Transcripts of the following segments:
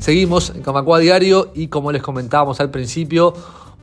Seguimos en Camacua Diario y como les comentábamos al principio,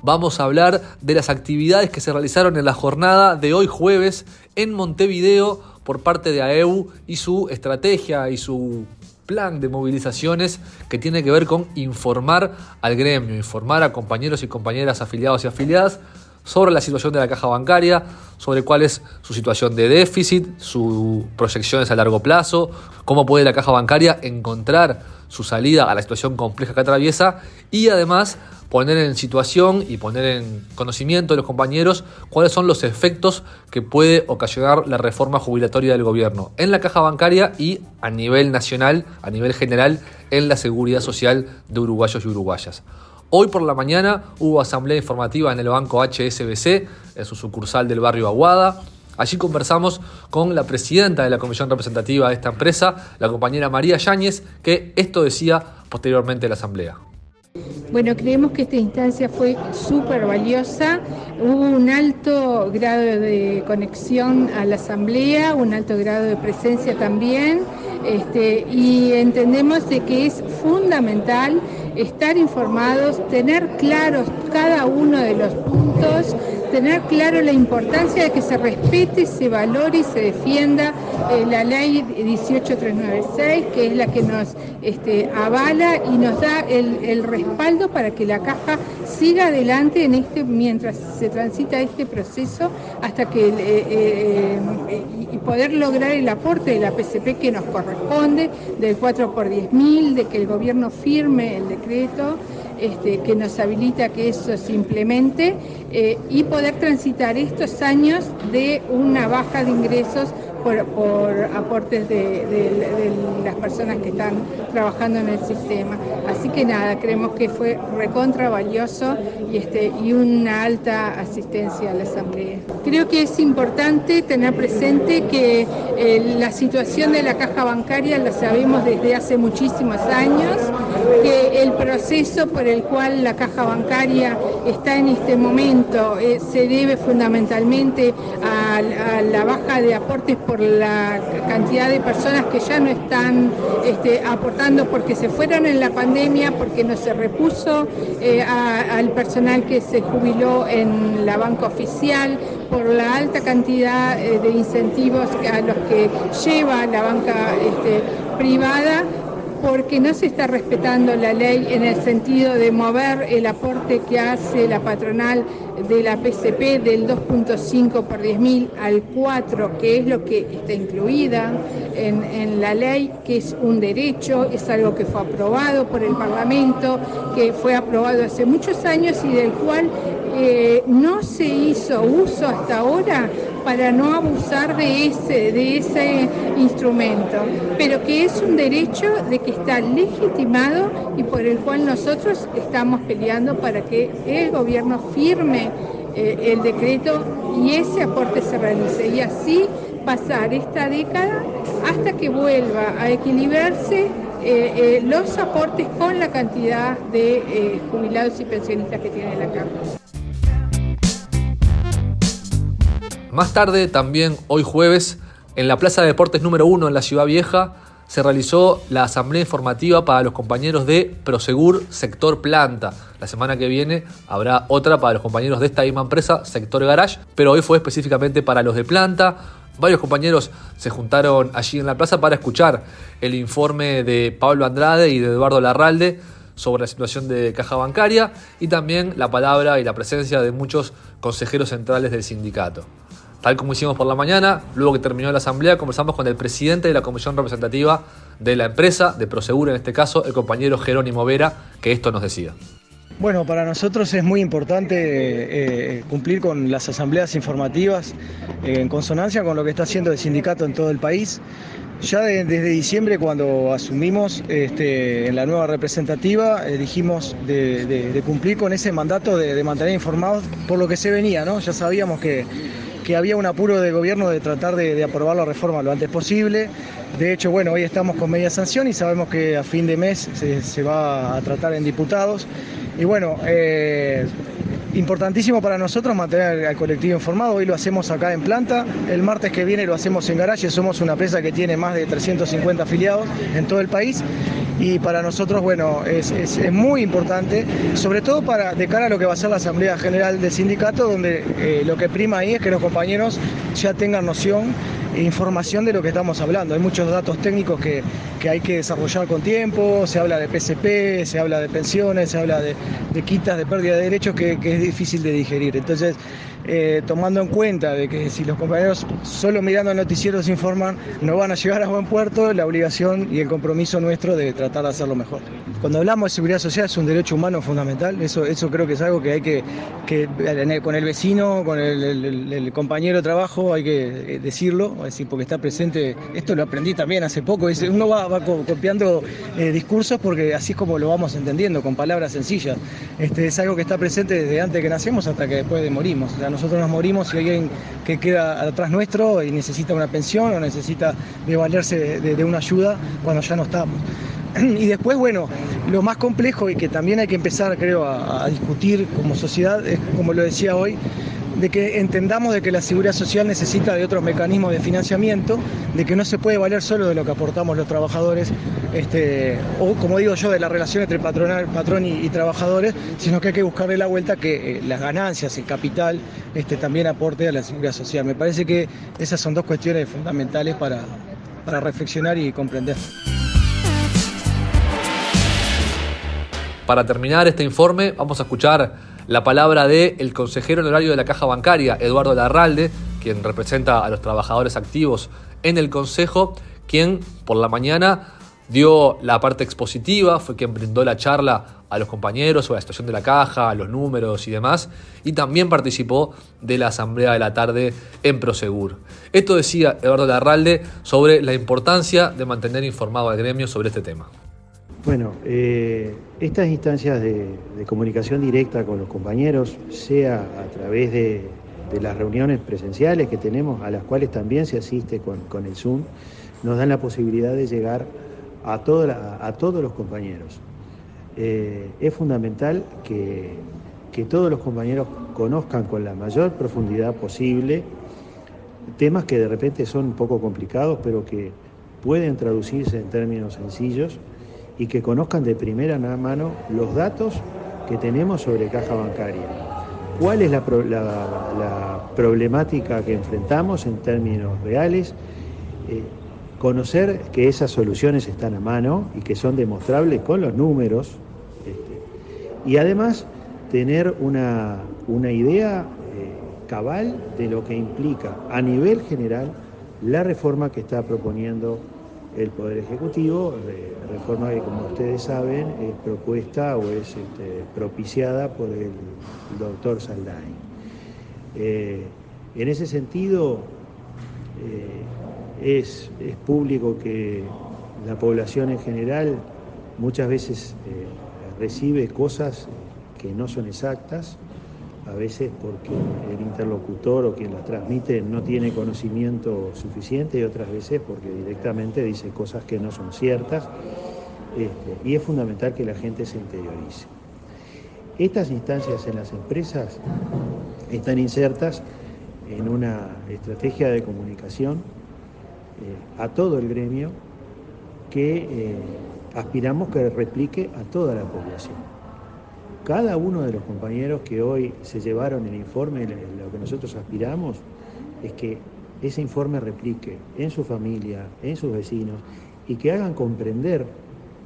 vamos a hablar de las actividades que se realizaron en la jornada de hoy jueves en Montevideo por parte de AEU y su estrategia y su plan de movilizaciones que tiene que ver con informar al gremio, informar a compañeros y compañeras afiliados y afiliadas sobre la situación de la caja bancaria, sobre cuál es su situación de déficit, sus proyecciones a largo plazo, cómo puede la caja bancaria encontrar su salida a la situación compleja que atraviesa y además poner en situación y poner en conocimiento de los compañeros cuáles son los efectos que puede ocasionar la reforma jubilatoria del gobierno en la caja bancaria y a nivel nacional, a nivel general, en la seguridad social de uruguayos y uruguayas. Hoy por la mañana hubo asamblea informativa en el banco HSBC, en su sucursal del barrio Aguada. Allí conversamos con la presidenta de la comisión representativa de esta empresa, la compañera María Yáñez, que esto decía posteriormente en la asamblea. Bueno, creemos que esta instancia fue súper valiosa. Hubo un alto grado de conexión a la asamblea, un alto grado de presencia también, este, y entendemos de que es fundamental estar informados, tener claros cada uno de los puntos, tener claro la importancia de que se respete, se valore y se defienda eh, la ley 18396, que es la que nos este, avala y nos da el, respaldo para que la caja siga adelante en este, mientras se transita este proceso hasta que eh, eh, poder lograr el aporte de la PCP que nos corresponde, del 4 por 10 mil, de que el gobierno firme el decreto. Este, que nos habilita que eso se implemente y poder transitar estos años de una baja de ingresos por, aportes de, las personas que están trabajando en el sistema. Así que nada, creemos que fue recontra valioso y, este, y una alta asistencia a la Asamblea. Creo que es importante tener presente que eh, la situación de la caja bancaria la sabemos desde hace muchísimos años, que el proceso por el cual la caja bancaria está en este momento eh, se debe fundamentalmente a, a la baja de aportes por la cantidad de personas que ya no están este, aportando porque se fueron en la pandemia, porque no se repuso eh, al personal que se jubiló en la banca oficial, por la alta cantidad eh, de incentivos a los que lleva la banca este, privada porque no se está respetando la ley en el sentido de mover el aporte que hace la patronal de la PCP del 2.5 por 10.000 al 4, que es lo que está incluida en, la ley, que es un derecho, es algo que fue aprobado por el Parlamento, que fue aprobado hace muchos años y del cual eh, no se hizo uso hasta ahora para no abusar de ese, de ese instrumento, pero que es un derecho de que está legitimado y por el cual nosotros estamos peleando para que el gobierno firme eh, el decreto y ese aporte se realice y así pasar esta década hasta que vuelva a equilibrarse eh, eh, los aportes con la cantidad de jubilados y pensionistas que tiene la Cámara. Más tarde, también hoy jueves, en la Plaza de Deportes número 1 en la Ciudad Vieja, se realizó la asamblea informativa para los compañeros de Prosegur Sector Planta. La semana que viene habrá otra para los compañeros de esta misma empresa, Sector Garage, pero hoy fue específicamente para los de Planta. Varios compañeros se juntaron allí en la plaza para escuchar el informe de Pablo Andrade y de Eduardo Larralde sobre la situación de caja bancaria y también la palabra y la presencia de muchos consejeros centrales del sindicato. Tal como hicimos por la mañana, luego que terminó la asamblea, conversamos con el presidente de la comisión representativa de la empresa, de Prosegur en este caso, el compañero Jerónimo Vera, que esto nos decía. Bueno, para nosotros es muy importante eh, cumplir con las asambleas informativas eh, en consonancia con lo que está haciendo el sindicato en todo el país. Ya desde diciembre, cuando asumimos este, en la nueva representativa, eh, dijimos de, cumplir con ese mandato de, mantener informados por lo que se venía, ¿no? Ya sabíamos que que había un apuro del gobierno de tratar de, aprobar la reforma lo antes posible. De hecho, bueno, hoy estamos con media sanción y sabemos que a fin de mes se, va a tratar en diputados. Y bueno, eh, importantísimo para nosotros mantener al colectivo informado. Hoy lo hacemos acá en planta. El martes que viene lo hacemos en Garaje. Somos una empresa que tiene más de 350 afiliados en todo el país. Y para nosotros, bueno, es, muy importante, sobre todo para de cara a lo que va a ser la Asamblea General del Sindicato, donde eh, lo que prima ahí es que los compañeros ya tengan noción información de lo que estamos hablando. Hay muchos datos técnicos que, hay que desarrollar con tiempo, se habla de PCP, se habla de pensiones, se habla de, quitas de pérdida de derechos que, es difícil de digerir. Entonces, eh, tomando en cuenta de que si los compañeros solo mirando el noticiero se informan, no van a llegar a buen puerto, la obligación y el compromiso nuestro de tratar de hacerlo mejor. Cuando hablamos de seguridad social es un derecho humano fundamental, eso, eso creo que es algo que hay que, con el vecino, con el, compañero de trabajo, hay que eh, decirlo, decir, porque está presente, esto lo aprendí también hace poco, uno va, copiando eh, discursos porque así es como lo vamos entendiendo, con palabras sencillas. Este, es algo que está presente desde antes que nacemos hasta que después de morimos. Nosotros nos morimos y alguien que queda atrás nuestro y necesita una pensión o necesita de valerse de, una ayuda cuando ya no estamos. Y después, bueno, lo más complejo y que también hay que empezar, creo, a discutir como sociedad, es como lo decía hoy, de que entendamos de que la seguridad social necesita de otros mecanismos de financiamiento, de que no se puede valer solo de lo que aportamos los trabajadores, este, o como digo yo, de la relación entre patrón y, trabajadores, sino que hay que buscarle la vuelta que eh, las ganancias, el capital, este, también aporte a la seguridad social. Me parece que esas son dos cuestiones fundamentales para, para reflexionar y comprender. Para terminar este informe, vamos a escuchar la palabra del el consejero honorario de la Caja Bancaria, Eduardo Larralde, quien representa a los trabajadores activos en el Consejo, quien por la mañana dio la parte expositiva, fue quien brindó la charla a los compañeros sobre la situación de la caja, los números y demás, y también participó de la asamblea de la tarde en Prosegur. Esto decía Eduardo Larralde sobre la importancia de mantener informado al gremio sobre este tema. Bueno, eh, estas instancias de, comunicación directa con los compañeros, sea a través de, las reuniones presenciales que tenemos, a las cuales también se asiste con, el Zoom, nos dan la posibilidad de llegar a, a todos los compañeros. Eh, es fundamental que, que todos los compañeros conozcan con la mayor profundidad posible temas que de repente son un poco complicados, pero que pueden traducirse en términos sencillos y que conozcan de primera mano los datos que tenemos sobre caja bancaria. ¿Cuál es la, problemática que enfrentamos en términos reales? Eh, conocer que esas soluciones están a mano y que son demostrables con los números. Este, y además tener una, idea eh, cabal de lo que implica a nivel general la reforma que está proponiendo el Poder Ejecutivo, reforma que como ustedes saben es propuesta o es este, propiciada por el doctor Saldain. Eh, en ese sentido, eh, es, público que la población en general muchas veces eh, recibe cosas que no son exactas, a veces porque el interlocutor o quien las transmite no tiene conocimiento suficiente y otras veces porque directamente dice cosas que no son ciertas. Este, y es fundamental que la gente se interiorice. Estas instancias en las empresas están insertas en una estrategia de comunicación eh, a todo el gremio que eh, aspiramos que replique a toda la población cada uno de los compañeros que hoy se llevaron el informe, lo que nosotros aspiramos es que ese informe replique en su familia, en sus vecinos y que hagan comprender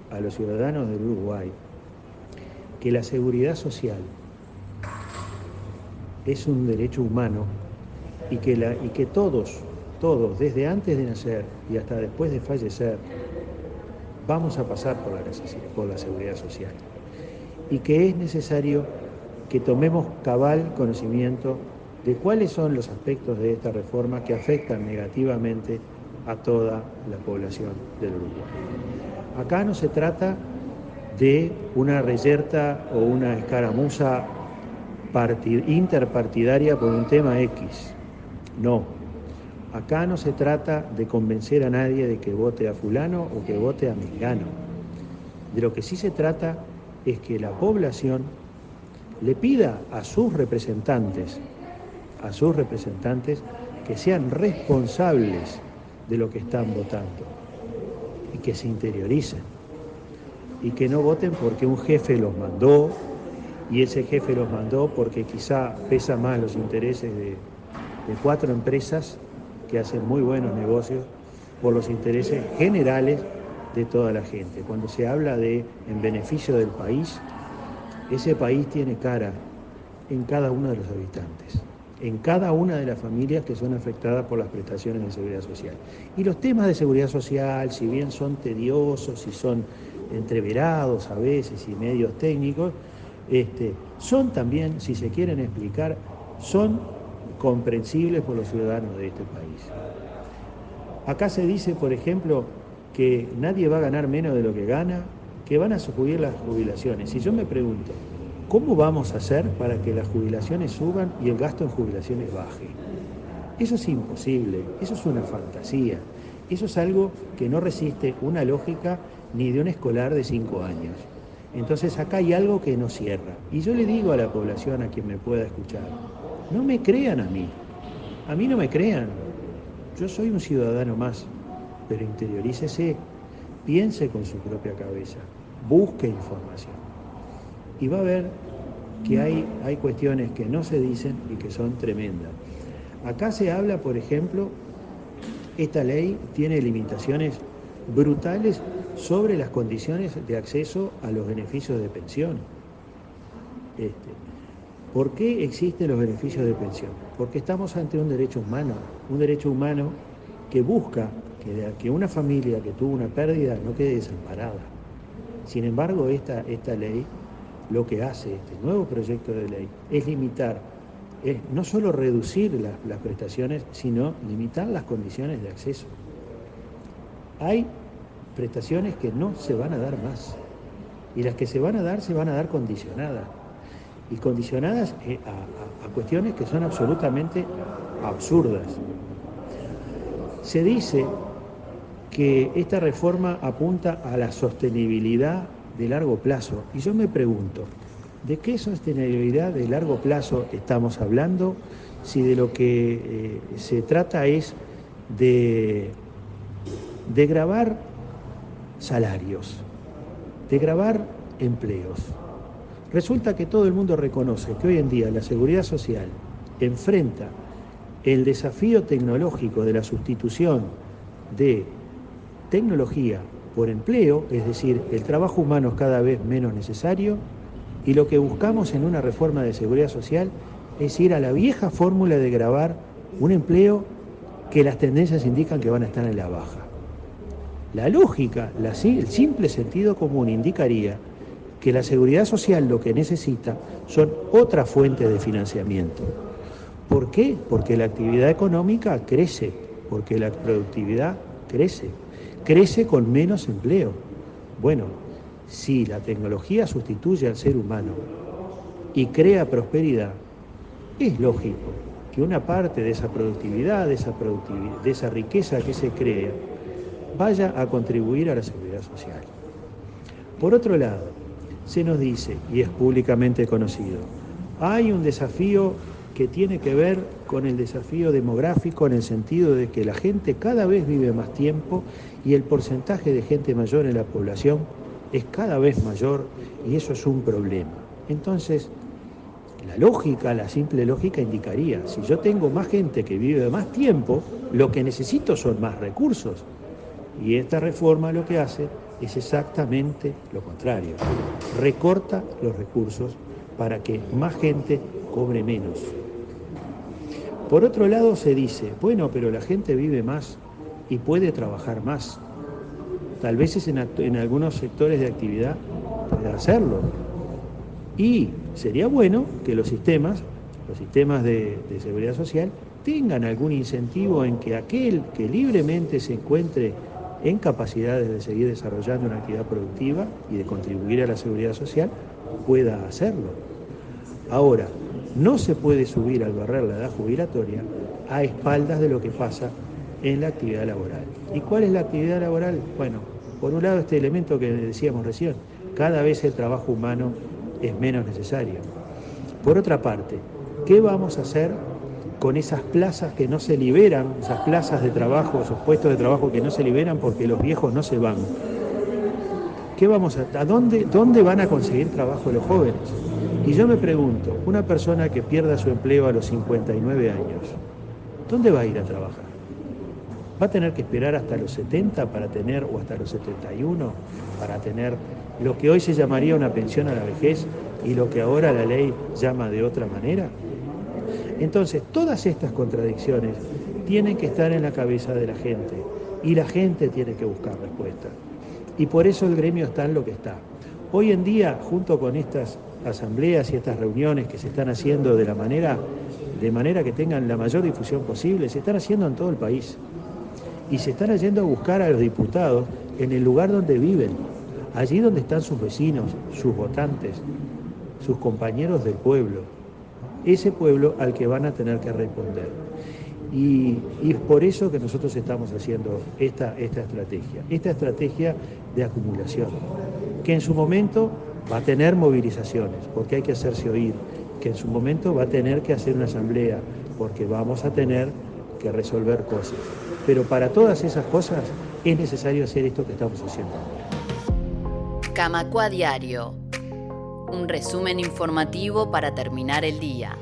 a los ciudadanos del Uruguay que la seguridad social es un derecho humano y que, todos, todos, desde antes de nacer y hasta después de fallecer, vamos a pasar por la seguridad social y que es necesario que tomemos cabal conocimiento de cuáles son los aspectos de esta reforma que afectan negativamente a toda la población del Uruguay. Acá no se trata de una reyerta o una escaramuza interpartidaria por un tema X. No. Acá no se trata de convencer a nadie de que vote a fulano o que vote a mexicano. De lo que sí se trata es que la población le pida a sus representantes, a sus representantes, que sean responsables de lo que están votando y que se interioricen. Y que no voten porque un jefe los mandó y ese jefe los mandó porque quizá pesa más los intereses de, de cuatro empresas que hacen muy buenos negocios por los intereses generales de toda la gente. Cuando se habla de en beneficio del país, ese país tiene cara en cada uno de los habitantes, en cada una de las familias que son afectadas por las prestaciones de seguridad social. Y los temas de seguridad social, si bien son tediosos y son entreverados a veces y medios técnicos, este, son también, si se quieren explicar, son comprensibles por los ciudadanos de este país. Acá se dice, por ejemplo, que nadie va a ganar menos de lo que gana, que van a subir las jubilaciones. Y yo me pregunto, ¿cómo vamos a hacer para que las jubilaciones suban y el gasto en jubilaciones baje? Eso es imposible, eso es una fantasía, eso es algo que no resiste una lógica ni de un escolar de cinco años. Entonces acá hay algo que no cierra. Y yo le digo a la población, a quien me pueda escuchar, no me crean a mí, a mí no me crean. Yo soy un ciudadano más, pero interiorícese, piense con su propia cabeza, busque información. Y va a ver que hay, hay cuestiones que no se dicen y que son tremendas. Acá se habla, por ejemplo, esta ley tiene limitaciones brutales sobre las condiciones de acceso a los beneficios de pensión. Este, ¿Por qué existen los beneficios de pensión? Porque estamos ante un derecho humano, un derecho humano que busca que, una familia que tuvo una pérdida no quede desamparada. Sin embargo, esta, esta ley lo que hace, este nuevo proyecto de ley, es limitar, es no solo reducir las, prestaciones, sino limitar las condiciones de acceso. Hay prestaciones que no se van a dar más. Y las que se van a dar, se van a dar condicionadas. Y condicionadas eh, a cuestiones que son absolutamente absurdas. Se dice que esta reforma apunta a la sostenibilidad de largo plazo. Y yo me pregunto, ¿de qué sostenibilidad de largo plazo estamos hablando si de lo que eh, se trata es de, de grabar salarios, de grabar empleos? Resulta que todo el mundo reconoce que hoy en día la seguridad social enfrenta el desafío tecnológico de la sustitución de tecnología por empleo, es decir, el trabajo humano es cada vez menos necesario y lo que buscamos en una reforma de seguridad social es ir a la vieja fórmula de grabar un empleo que las tendencias indican que van a estar en la baja. La lógica, el simple sentido común indicaría que la seguridad social lo que necesita son otras fuentes de financiamiento. ¿Por qué? Porque la actividad económica crece, porque la productividad crece, crece con menos empleo. Bueno, si la tecnología sustituye al ser humano y crea prosperidad, es lógico que una parte de esa productividad, de esa, productividad, de esa riqueza que se crea, vaya a contribuir a la seguridad social. Por otro lado, se nos dice, y es públicamente conocido, hay un desafío que tiene que ver con el desafío demográfico en el sentido de que la gente cada vez vive más tiempo y el porcentaje de gente mayor en la población es cada vez mayor y eso es un problema. Entonces, la lógica, la simple lógica indicaría, si yo tengo más gente que vive más tiempo, lo que necesito son más recursos. Y esta reforma lo que hace es exactamente lo contrario. Recorta los recursos para que más gente cobre menos. Por otro lado se dice, bueno, pero la gente vive más y puede trabajar más. Tal vez en, en algunos sectores de actividad pueda hacerlo. Y sería bueno que los sistemas, los sistemas de, de seguridad social, tengan algún incentivo en que aquel que libremente se encuentre en capacidades de seguir desarrollando una actividad productiva y de contribuir a la seguridad social, pueda hacerlo. Ahora, no se puede subir al barrer la edad jubilatoria a espaldas de lo que pasa en la actividad laboral. ¿Y cuál es la actividad laboral? Bueno, por un lado este elemento que decíamos recién, cada vez el trabajo humano es menos necesario. Por otra parte, ¿qué vamos a hacer con esas plazas que no se liberan, esas plazas de trabajo, esos puestos de trabajo que no se liberan porque los viejos no se van? ¿Qué vamos a, a dónde, dónde van a conseguir trabajo los jóvenes? Y yo me pregunto, una persona que pierda su empleo a los 59 años, ¿dónde va a ir a trabajar? ¿Va a tener que esperar hasta los 70 para tener, o hasta los 71, para tener lo que hoy se llamaría una pensión a la vejez y lo que ahora la ley llama de otra manera? Entonces, todas estas contradicciones tienen que estar en la cabeza de la gente y la gente tiene que buscar respuestas. Y por eso el gremio está en lo que está. Hoy en día, junto con estas asambleas y estas reuniones que se están haciendo de la manera de manera que tengan la mayor difusión posible, se están haciendo en todo el país. Y se están yendo a buscar a los diputados en el lugar donde viven, allí donde están sus vecinos, sus votantes, sus compañeros del pueblo, ese pueblo al que van a tener que responder. Y, y, es por eso que nosotros estamos haciendo esta, esta estrategia, esta estrategia de acumulación, que en su momento va a tener movilizaciones, porque hay que hacerse oír, que en su momento va a tener que hacer una asamblea, porque vamos a tener que resolver cosas. Pero para todas esas cosas es necesario hacer esto que estamos haciendo. Camacua Diario. Un resumen informativo para terminar el día.